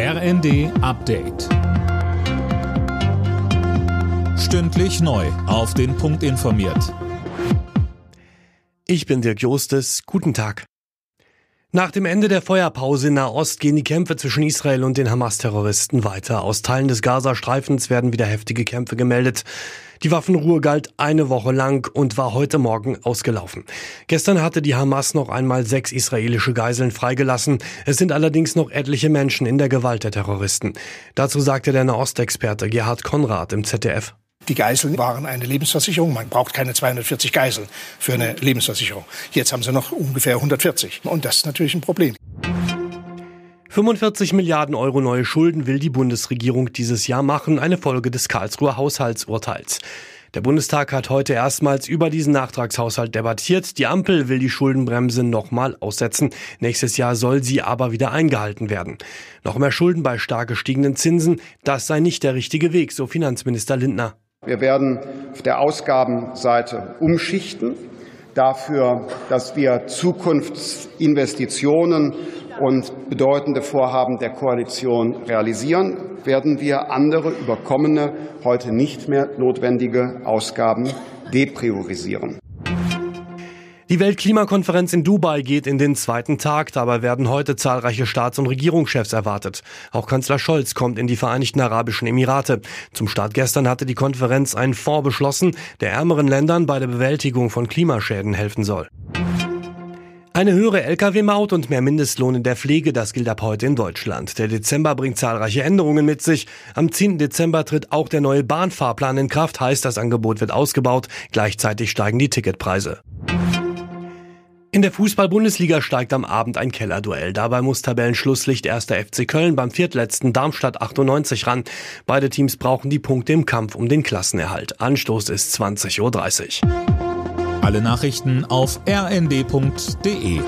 RND Update. Stündlich neu. Auf den Punkt informiert. Ich bin Dirk Jostes. Guten Tag. Nach dem Ende der Feuerpause in Nahost gehen die Kämpfe zwischen Israel und den Hamas-Terroristen weiter. Aus Teilen des Gazastreifens werden wieder heftige Kämpfe gemeldet. Die Waffenruhe galt eine Woche lang und war heute Morgen ausgelaufen. Gestern hatte die Hamas noch einmal sechs israelische Geiseln freigelassen. Es sind allerdings noch etliche Menschen in der Gewalt der Terroristen. Dazu sagte der Nahostexperte Gerhard Konrad im ZDF. Die Geiseln waren eine Lebensversicherung. Man braucht keine 240 Geiseln für eine Lebensversicherung. Jetzt haben sie noch ungefähr 140. Und das ist natürlich ein Problem. 45 Milliarden Euro neue Schulden will die Bundesregierung dieses Jahr machen, eine Folge des Karlsruher Haushaltsurteils. Der Bundestag hat heute erstmals über diesen Nachtragshaushalt debattiert. Die Ampel will die Schuldenbremse nochmal aussetzen. Nächstes Jahr soll sie aber wieder eingehalten werden. Noch mehr Schulden bei stark gestiegenen Zinsen, das sei nicht der richtige Weg, so Finanzminister Lindner. Wir werden auf der Ausgabenseite umschichten dafür, dass wir Zukunftsinvestitionen und bedeutende Vorhaben der Koalition realisieren, werden wir andere überkommene, heute nicht mehr notwendige Ausgaben depriorisieren. Die Weltklimakonferenz in Dubai geht in den zweiten Tag. Dabei werden heute zahlreiche Staats- und Regierungschefs erwartet. Auch Kanzler Scholz kommt in die Vereinigten Arabischen Emirate. Zum Start gestern hatte die Konferenz einen Fonds beschlossen, der ärmeren Ländern bei der Bewältigung von Klimaschäden helfen soll. Eine höhere Lkw-Maut und mehr Mindestlohn in der Pflege, das gilt ab heute in Deutschland. Der Dezember bringt zahlreiche Änderungen mit sich. Am 10. Dezember tritt auch der neue Bahnfahrplan in Kraft, heißt das Angebot wird ausgebaut. Gleichzeitig steigen die Ticketpreise. In der Fußball-Bundesliga steigt am Abend ein Kellerduell. Dabei muss Tabellenschlusslicht 1. FC Köln beim viertletzten Darmstadt 98 ran. Beide Teams brauchen die Punkte im Kampf um den Klassenerhalt. Anstoß ist 20.30 Uhr. Alle Nachrichten auf rnd.de